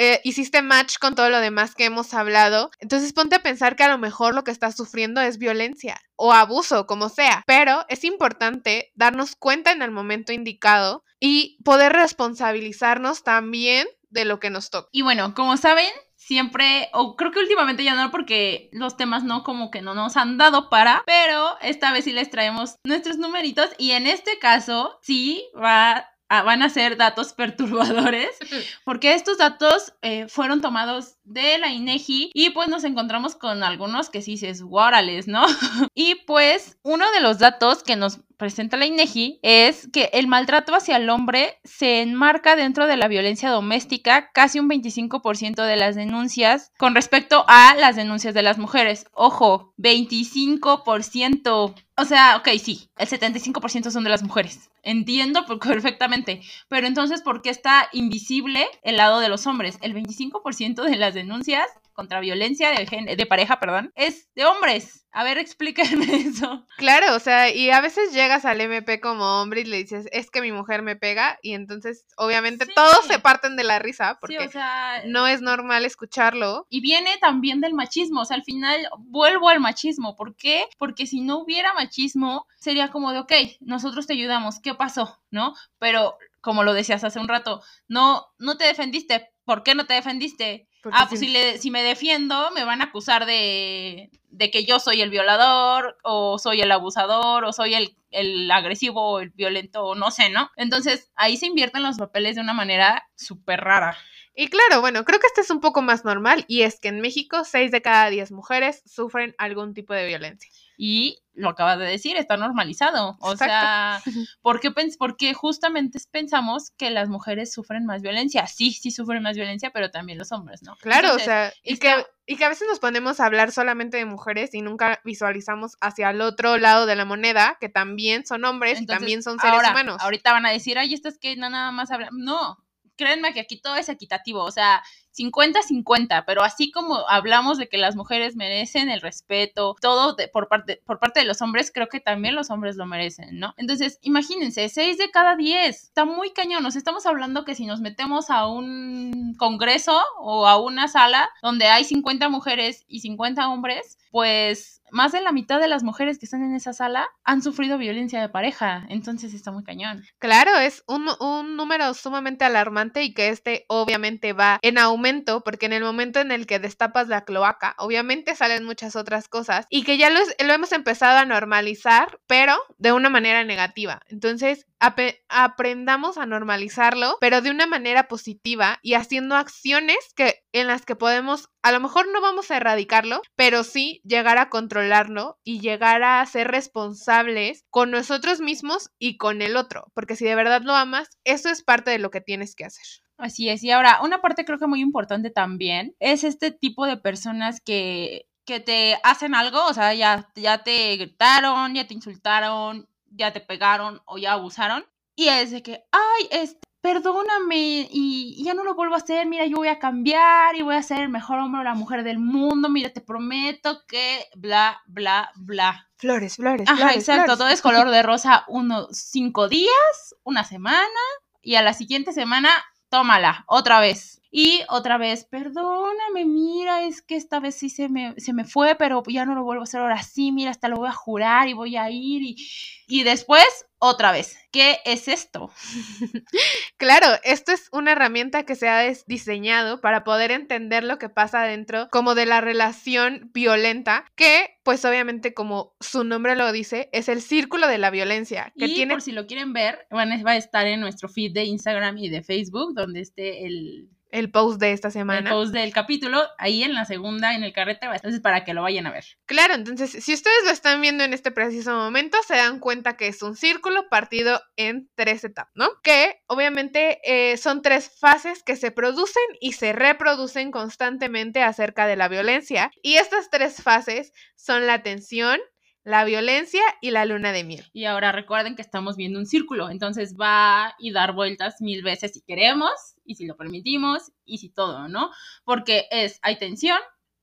eh, hiciste match con todo lo demás que hemos hablado, entonces ponte a pensar que a lo mejor lo que estás sufriendo es violencia o abuso, como sea, pero es importante darnos cuenta en el momento indicado y poder responsabilizarnos también de lo que nos toca. Y bueno, como saben, siempre, o creo que últimamente ya no, porque los temas no como que no nos han dado para, pero esta vez sí les traemos nuestros numeritos y en este caso sí va van a ser datos [LAUGHS] perturbadores, [LAUGHS] porque estos datos eh, fueron tomados de la INEGI y pues nos encontramos con algunos que sí dices, guárales, ¿no? [LAUGHS] y pues uno de los datos que nos presenta la INEGI es que el maltrato hacia el hombre se enmarca dentro de la violencia doméstica, casi un 25% de las denuncias con respecto a las denuncias de las mujeres. Ojo, 25%. O sea, ok, sí, el 75% son de las mujeres. Entiendo [LAUGHS] perfectamente. Pero entonces, ¿por qué está invisible el lado de los hombres? El 25% de las denuncias contra violencia de, de pareja, perdón, es de hombres. A ver, explíquenme [LAUGHS] eso. Claro, o sea, y a veces llegas al MP como hombre y le dices, es que mi mujer me pega, y entonces obviamente todos se parten de la risa, porque no es normal escucharlo. Y viene también del machismo, o sea, al final vuelvo al machismo. ¿Por qué? Porque si no hubiera machismo, sería como de, ok, nosotros te ayudamos, ¿qué pasó? ¿No? Pero como lo decías hace un rato, no, no te defendiste. ¿Por qué no te defendiste? Ah, pues si, le, si me defiendo, me van a acusar de, de que yo soy el violador, o soy el abusador, o soy el, el agresivo, o el violento, o no sé, ¿no? Entonces ahí se invierten los papeles de una manera súper rara. Y claro, bueno, creo que este es un poco más normal y es que en México 6 de cada 10 mujeres sufren algún tipo de violencia. Y lo acabas de decir, está normalizado. O sea, [LAUGHS] ¿por qué, porque justamente pensamos que las mujeres sufren más violencia? Sí, sí sufren más violencia, pero también los hombres, ¿no? Claro, o sea, y, que, y que a veces nos ponemos a hablar solamente de mujeres y nunca visualizamos hacia el otro lado de la moneda, que también son hombres y también son seres humanos. Ahorita van a decir, ay, esto es que no nada más hablan. No, créanme que aquí todo es equitativo, o sea, 50-50, pero así como hablamos de que las mujeres merecen el respeto, todo por, parte, por parte de los hombres, creo que también los hombres lo merecen, ¿no? Entonces, imagínense, 6 de cada 10, está muy cañón, nos estamos hablando que si nos metemos a un congreso o a una sala donde hay 50 mujeres y 50 hombres, pues más de la mitad de las mujeres que están en esa sala han sufrido violencia de pareja, entonces está muy cañón. Claro, es un, un número sumamente alarmante y que este obviamente va en aumento porque en el momento en el que destapas la cloaca, obviamente salen muchas otras cosas y que ya lo, hemos empezado a normalizar, pero de una manera negativa. Entonces, aprendamos a normalizarlo, pero de una manera positiva y haciendo acciones que en las que podemos, a lo mejor no vamos a erradicarlo, pero sí llegar a controlarlo y llegar a ser responsables con nosotros mismos y con el otro, porque si de verdad lo amas, eso es parte de lo que tienes que hacer. Así es, y ahora una parte creo que muy importante también es este tipo de personas que, que te hacen algo, o sea, ya, ya te gritaron, ya te insultaron, ya te pegaron o ya abusaron, y es de que, ay, este, perdóname y, ya no lo vuelvo a hacer, mira, yo voy a cambiar y voy a ser el mejor hombre o la mujer del mundo, mira, te prometo que bla, bla, bla. Flores, flores. Ajá, exacto, todo es color de rosa unos cinco días, una semana, y a la siguiente semana tómala, otra vez. Y otra vez, perdóname, mira, es que esta vez sí se me, se me fue, pero ya no lo vuelvo a hacer ahora sí, mira, hasta lo voy a jurar y voy a ir y, y después otra vez. ¿Qué es esto? [LAUGHS] claro, esto es una herramienta que se ha diseñado para poder entender lo que pasa dentro como de la relación violenta, que pues obviamente como su nombre lo dice, es el círculo de la violencia. Que y tiene... por si lo quieren ver, va a estar en nuestro feed de Instagram y de Facebook, donde esté el el post de esta semana. El post del capítulo, ahí en la segunda, en el carrete, entonces para que lo vayan a ver. Claro, entonces, si ustedes lo están viendo en este preciso momento, se dan cuenta que es un círculo partido en tres etapas, ¿no? Que obviamente eh, son tres fases que se producen y se reproducen constantemente acerca de la violencia. Y estas tres fases son la tensión, la violencia y la luna de miel. Y ahora recuerden que estamos viendo un círculo, entonces va y dar vueltas mil veces si queremos y si lo permitimos y si todo, ¿no? Porque es, hay tensión,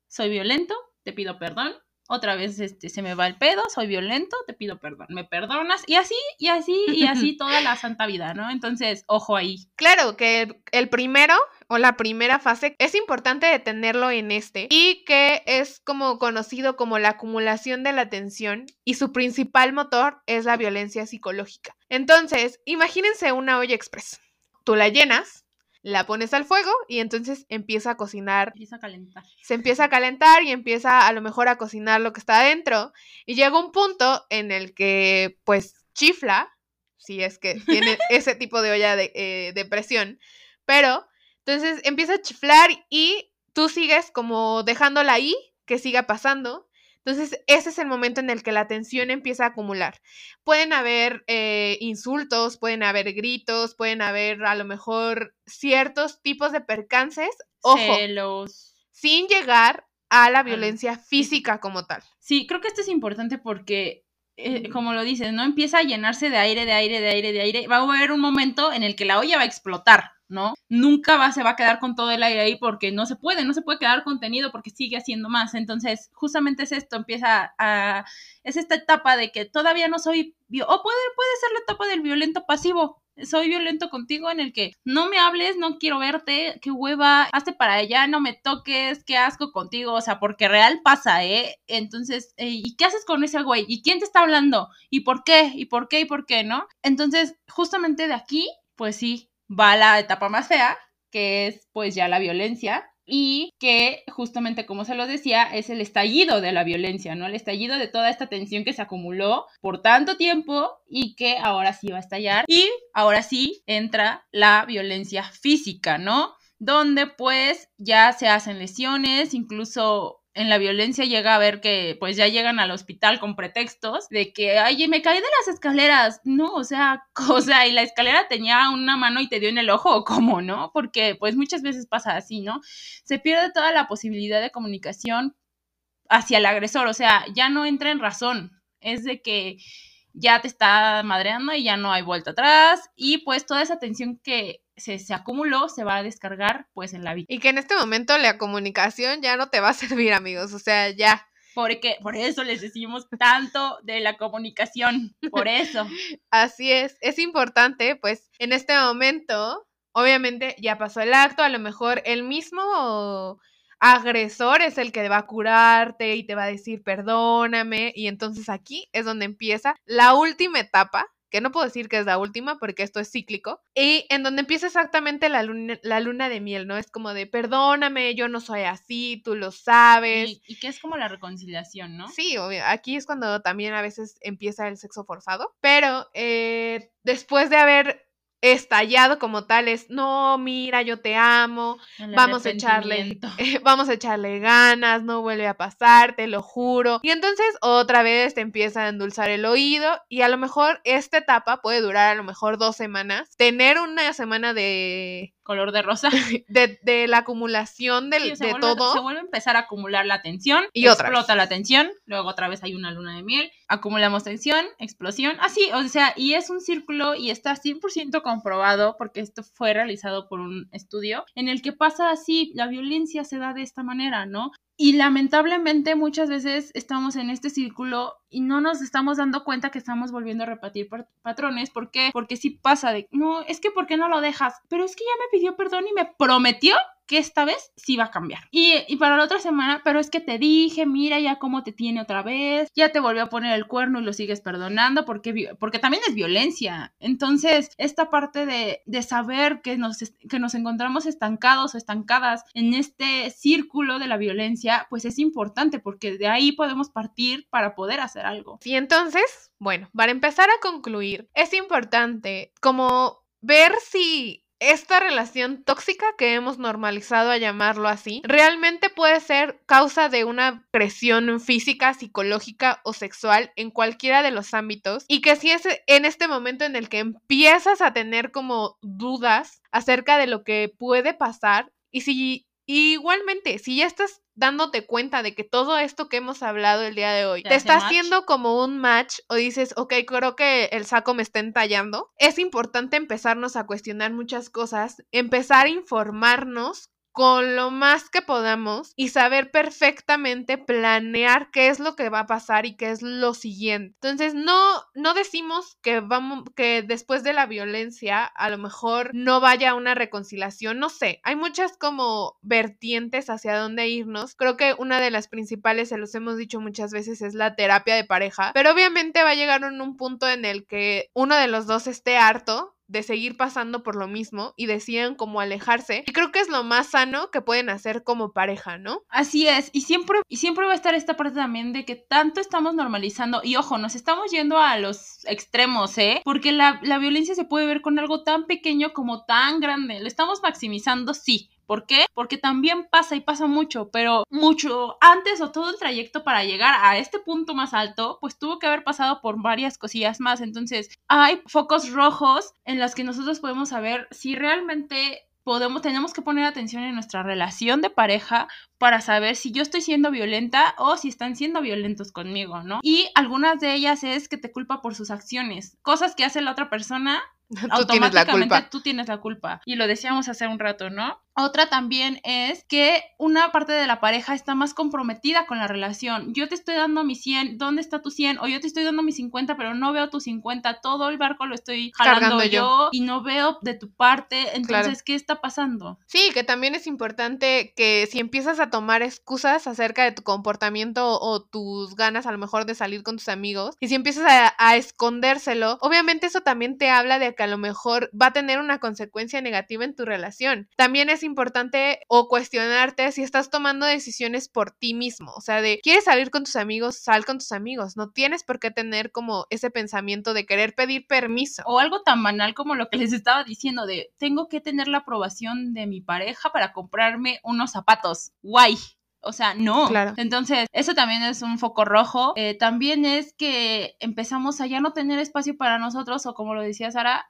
soy violento, te pido perdón, otra vez este, se me va el pedo, soy violento, te pido perdón, me perdonas, y así, y así, y así [LAUGHS] toda la santa vida, ¿no? Entonces, ojo ahí. Claro, que el, primero o la primera fase es importante detenerlo en este y que es como conocido como la acumulación de la tensión y su principal motor es la violencia psicológica. Entonces, imagínense una olla express. Tú la llenas, la pones al fuego y entonces empieza a cocinar. Empieza a calentar. Se empieza a calentar y empieza a lo mejor a cocinar lo que está adentro. Y llega un punto en el que pues chifla, si es que tiene [LAUGHS] ese tipo de olla de, eh, de presión, pero entonces empieza a chiflar y tú sigues como dejándola ahí, que siga pasando, entonces, ese es el momento en el que la tensión empieza a acumular. Pueden haber eh, insultos, pueden haber gritos, pueden haber a lo mejor ciertos tipos de percances. Ojo, Celos. Sin llegar a la violencia física como tal. Sí, creo que esto es importante porque eh, como lo dices, ¿no? Empieza a llenarse de aire, de aire, de aire, de aire. Va a haber un momento en el que la olla va a explotar. ¿No? Nunca va, se va a quedar con todo el aire ahí porque no se puede, no se puede quedar contenido porque sigue haciendo más. Entonces, justamente es esto, empieza a, es esta etapa de que todavía no soy, o puede, puede ser la etapa del violento pasivo. Soy violento contigo en el que no me hables, no quiero verte, qué hueva, hazte para allá, no me toques, qué asco contigo, o sea, porque real pasa, ¿eh? Entonces, ¿y qué haces con ese güey? ¿Y quién te está hablando? ¿Y por qué? ¿Y por qué? ¿Y por qué? ¿No? Entonces, justamente de aquí, pues sí, va la etapa más fea, que es pues ya la violencia, y que justamente como se los decía es el estallido de la violencia, ¿no? El estallido de toda esta tensión que se acumuló por tanto tiempo y que ahora sí va a estallar y ahora sí entra la violencia física, ¿no? Donde pues ya se hacen lesiones, incluso en la violencia llega a ver que pues ya llegan al hospital con pretextos de que, ay, me caí de las escaleras. No, o sea, [LAUGHS] o sea, y la escalera tenía una mano y te dio en el ojo, ¿o cómo, no? Porque pues muchas veces pasa así, ¿no? Se pierde toda la posibilidad de comunicación hacia el agresor, o sea, ya no entra en razón. Es de que ya te está madreando y ya no hay vuelta atrás y pues toda esa tensión que se, se, acumuló se va a descargar pues en la vida. Y que en este momento la comunicación ya no te va a servir amigos, o sea, ya. Porque por eso les decimos tanto de la comunicación, por eso. [LAUGHS] Así es, es importante pues en este momento, obviamente ya pasó el acto, a lo mejor el mismo agresor es el que va a curarte y te va a decir perdóname y entonces aquí es donde empieza la última etapa que no puedo decir que es la última porque esto es cíclico, y en donde empieza exactamente la luna, la luna de miel, ¿no? Es como de, perdóname, yo no soy así, tú lo sabes. Y, que es como la reconciliación, ¿no? Sí, obvio. Aquí es cuando también a veces empieza el sexo forzado, pero eh, después de haber estallado como tal es, no, mira, yo te amo, vamos a echarle, [LAUGHS] vamos a echarle ganas, no vuelve a pasar, te lo juro. Y entonces otra vez te empieza a endulzar el oído y a lo mejor esta etapa puede durar a lo mejor dos semanas, tener una semana de color de rosa. [LAUGHS] De, la acumulación de todo. Se vuelve a empezar a acumular la tensión. Y explota la tensión. Luego otra vez hay una luna de miel. Acumulamos tensión, explosión. Así, o sea, y es un círculo y está 100% comprobado porque esto fue realizado por un estudio en el que pasa así, la violencia se da de esta manera, ¿no? Y lamentablemente muchas veces estamos en este círculo y no nos estamos dando cuenta que estamos volviendo a repetir patrones. ¿Por qué? Porque si pasa de, no, es que ¿por qué no lo dejas? Pero es que ya me pidió perdón y me prometió que esta vez sí va a cambiar. Y, para la otra semana, pero es que te dije, mira ya cómo te tiene otra vez, ya te volvió a poner el cuerno y lo sigues perdonando porque, porque también es violencia. Entonces, esta parte de, de saber que nos, que nos encontramos estancados o estancadas en este círculo de la violencia, pues es importante porque de ahí podemos partir para poder hacer algo. Y entonces, bueno, para empezar a concluir, es importante como ver si esta relación tóxica que hemos normalizado a llamarlo así, realmente puede ser causa de una presión física, psicológica o sexual en cualquiera de los ámbitos y que si es en este momento en el que empiezas a tener como dudas acerca de lo que puede pasar y si igualmente, si ya estás dándote cuenta de que todo esto que hemos hablado el día de hoy te, está haciendo como un match o dices, ok, creo que el saco me está entallando, es importante empezarnos a cuestionar muchas cosas, empezar a informarnos con lo más que podamos y saber perfectamente planear qué es lo que va a pasar y qué es lo siguiente. Entonces, no, no decimos que vamos, que después de la violencia a lo mejor no vaya una reconciliación, no sé, hay muchas como vertientes hacia dónde irnos. Creo que una de las principales, se los hemos dicho muchas veces, es la terapia de pareja, pero obviamente va a llegar en un punto en el que uno de los dos esté harto de seguir pasando por lo mismo y deciden como alejarse. Y creo que es lo más sano que pueden hacer como pareja, ¿no? Así es, y siempre, y siempre va a estar esta parte también de que tanto estamos normalizando, y ojo, nos estamos yendo a los extremos, ¿eh? Porque la, la violencia se puede ver con algo tan pequeño como tan grande. Lo estamos maximizando, sí, ¿Por qué? Porque también pasa y pasa mucho, pero mucho antes o todo el trayecto para llegar a este punto más alto, pues tuvo que haber pasado por varias cosillas más. Entonces, hay focos rojos en los que nosotros podemos saber si realmente podemos, tenemos que poner atención en nuestra relación de pareja para saber si yo estoy siendo violenta o si están siendo violentos conmigo, ¿no? Y algunas de ellas es que te culpa por sus acciones, cosas que hace la otra persona [LAUGHS] automáticamente tú tienes la culpa. Y lo decíamos hace un rato, ¿no? Otra también es que una parte de la pareja está más comprometida con la relación. Yo te estoy dando mi 100, ¿dónde está tu 100? O yo te estoy dando mi 50, pero no veo tu 50. Todo el barco lo estoy jalando yo, y no veo de tu parte. Entonces, ¿qué está pasando? Sí, que también es importante que si empiezas a tomar excusas acerca de tu comportamiento o tus ganas a lo mejor de salir con tus amigos, y si empiezas a, a escondérselo, obviamente eso también te habla de que a lo mejor va a tener una consecuencia negativa en tu relación. También es importante o cuestionarte si estás tomando decisiones por ti mismo. O sea, de quieres salir con tus amigos, sal con tus amigos. No tienes por qué tener como ese pensamiento de querer pedir permiso. O algo tan banal como lo que les estaba diciendo de tengo que tener la aprobación de mi pareja para comprarme unos zapatos. Guay. O sea, no. Claro. Entonces, eso también es un foco rojo. Eh, también es que empezamos a ya no tener espacio para nosotros o como lo decía Sara,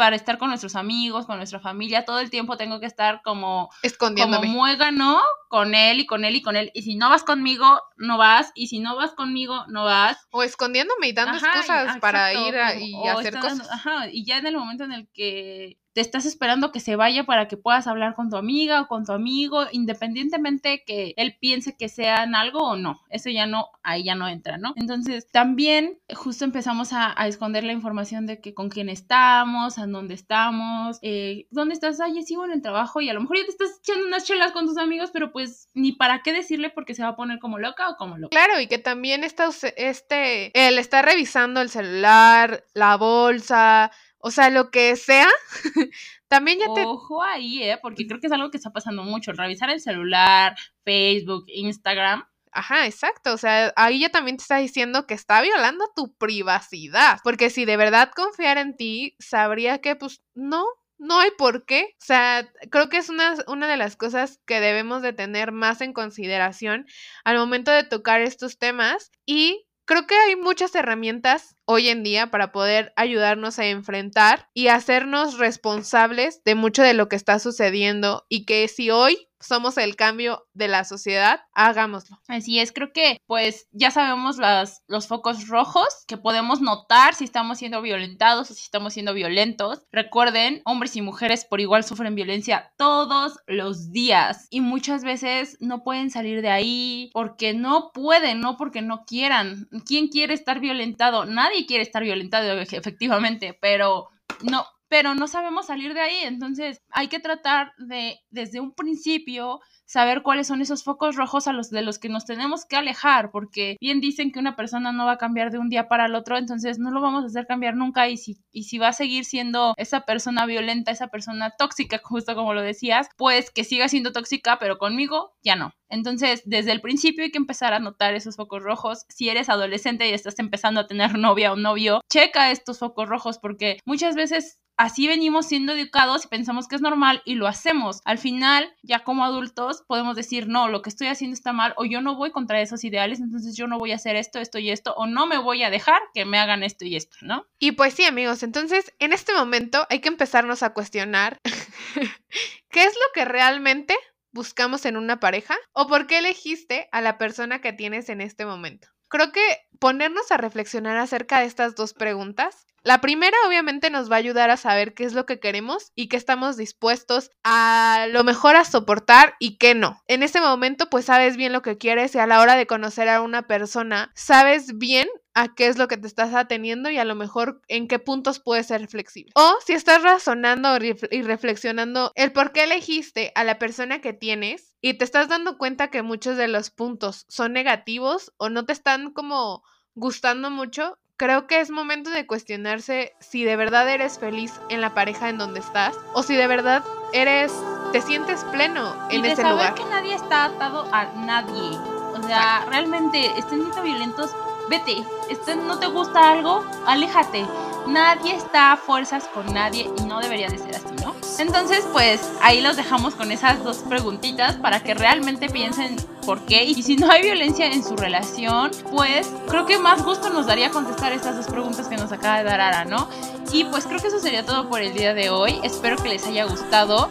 para estar con nuestros amigos, con nuestra familia, todo el tiempo tengo que estar como escondiéndome. Como muégano con él y con él y con él. Y si no vas conmigo, no vas. Y si no vas conmigo, no vas. O escondiéndome y dando cosas para ir y hacer cosas. Ajá, y ya en el momento en el que te estás esperando que se vaya para que puedas hablar con tu amiga o con tu amigo, independientemente que él piense que sean algo o no. Eso ya no, ahí ya no entra, ¿no? Entonces, también justo empezamos a, esconder la información de que con quién estamos, a dónde estamos, eh, dónde estás, ay, sigo en el trabajo y a lo mejor ya te estás echando unas chelas con tus amigos, pero pues ni para qué decirle porque se va a poner como loca o como loca. Claro, y que también está este, él está revisando el celular, la bolsa, o sea, lo que sea, [LAUGHS] también ya te... Ojo ahí, ¿eh? Porque creo que es algo que está pasando mucho, revisar el celular, Facebook, Instagram. Ajá, exacto. O sea, ahí ya también te está diciendo que está violando tu privacidad. Porque si de verdad confiara en ti, sabría que, pues, no, no hay por qué. O sea, creo que es una, una, de las cosas que debemos de tener más en consideración al momento de tocar estos temas. Y creo que hay muchas herramientas hoy en día para poder ayudarnos a enfrentar y hacernos responsables de mucho de lo que está sucediendo y que si hoy somos el cambio de la sociedad, hagámoslo. Así es, creo que pues ya sabemos las, los focos rojos que podemos notar si estamos siendo violentados o si estamos siendo violentos. Recuerden, hombres y mujeres por igual sufren violencia todos los días y muchas veces no pueden salir de ahí porque no pueden, no porque no quieran. ¿Quién quiere estar violentado? Nadie quiere estar violentado efectivamente, pero no, pero no sabemos salir de ahí. Entonces hay que tratar de, desde un principio, saber cuáles son esos focos rojos a los de los que nos tenemos que alejar, porque bien dicen que una persona no va a cambiar de un día para el otro, entonces no lo vamos a hacer cambiar nunca y si, y si va a seguir siendo esa persona violenta, esa persona tóxica, [LAUGHS] justo como lo decías, pues que siga siendo tóxica, pero conmigo ya no. Entonces, desde el principio hay que empezar a notar esos focos rojos. Si eres adolescente y estás empezando a tener [LAUGHS] novia o novio, checa estos focos rojos porque muchas veces así venimos siendo educados y pensamos que es normal y lo hacemos. Al final, ya como adultos, podemos decir, no, lo que estoy haciendo está mal o yo no voy contra esos ideales, entonces yo no voy a hacer esto, esto y esto, o no me voy a dejar que me hagan esto y esto, ¿no? Y pues sí, amigos, entonces en este momento hay que empezarnos a cuestionar [LAUGHS] qué es lo que realmente buscamos en una pareja o por qué elegiste a la persona que tienes en este momento. Creo que ponernos a reflexionar acerca de estas dos preguntas la primera obviamente nos va a ayudar a saber qué es lo que queremos y qué estamos dispuestos a lo mejor a soportar y qué no. En ese momento pues sabes bien lo que quieres y a la hora de conocer a una persona sabes bien a qué es lo que te estás ateniendo y a lo mejor en qué puntos puedes ser flexible. O si estás razonando y reflexionando el por qué elegiste a la persona que tienes y te estás dando cuenta que muchos de los puntos son negativos o no te están como gustando mucho, creo que es momento de cuestionarse si de verdad eres feliz en la pareja en donde estás o si de verdad eres te sientes pleno en y ese saber lugar. que nadie está atado a nadie. O sea, realmente estén siendo violentos, vete. Estén, no te gusta algo, aléjate. Nadie está a fuerzas con nadie y no debería de ser así, ¿no? Entonces, pues ahí los dejamos con esas dos preguntitas para que realmente piensen por qué. Y si no hay violencia en su relación, pues creo que más gusto nos daría contestar estas dos preguntas que nos acaba de dar Ara, ¿no? Y pues creo que eso sería todo por el día de hoy. Espero que les haya gustado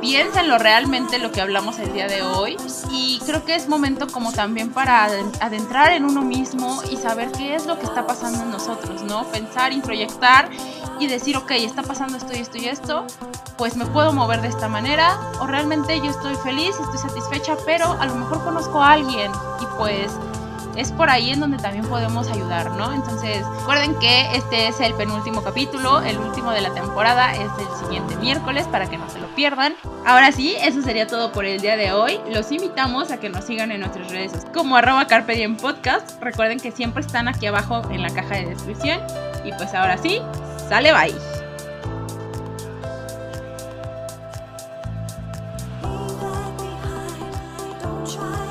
piénsenlo realmente lo que hablamos el día de hoy y creo que es momento como también para adentrar en uno mismo y saber qué es lo que está pasando en nosotros, ¿no? Pensar, introyectar y decir, ok, está pasando esto y esto y esto, pues me puedo mover de esta manera o realmente yo estoy feliz, estoy satisfecha, pero a lo mejor conozco a alguien y pues es por ahí en donde también podemos ayudar, ¿no? Entonces, recuerden que este es el penúltimo capítulo, el último de la temporada es el siguiente miércoles para que no se lo pierdan. Ahora sí, eso sería todo por el día de hoy. Los invitamos a que nos sigan en nuestras redes como arroba Carpe Diem Podcast. Recuerden que siempre están aquí abajo en la caja de descripción. Y pues ahora sí, Sale bye. try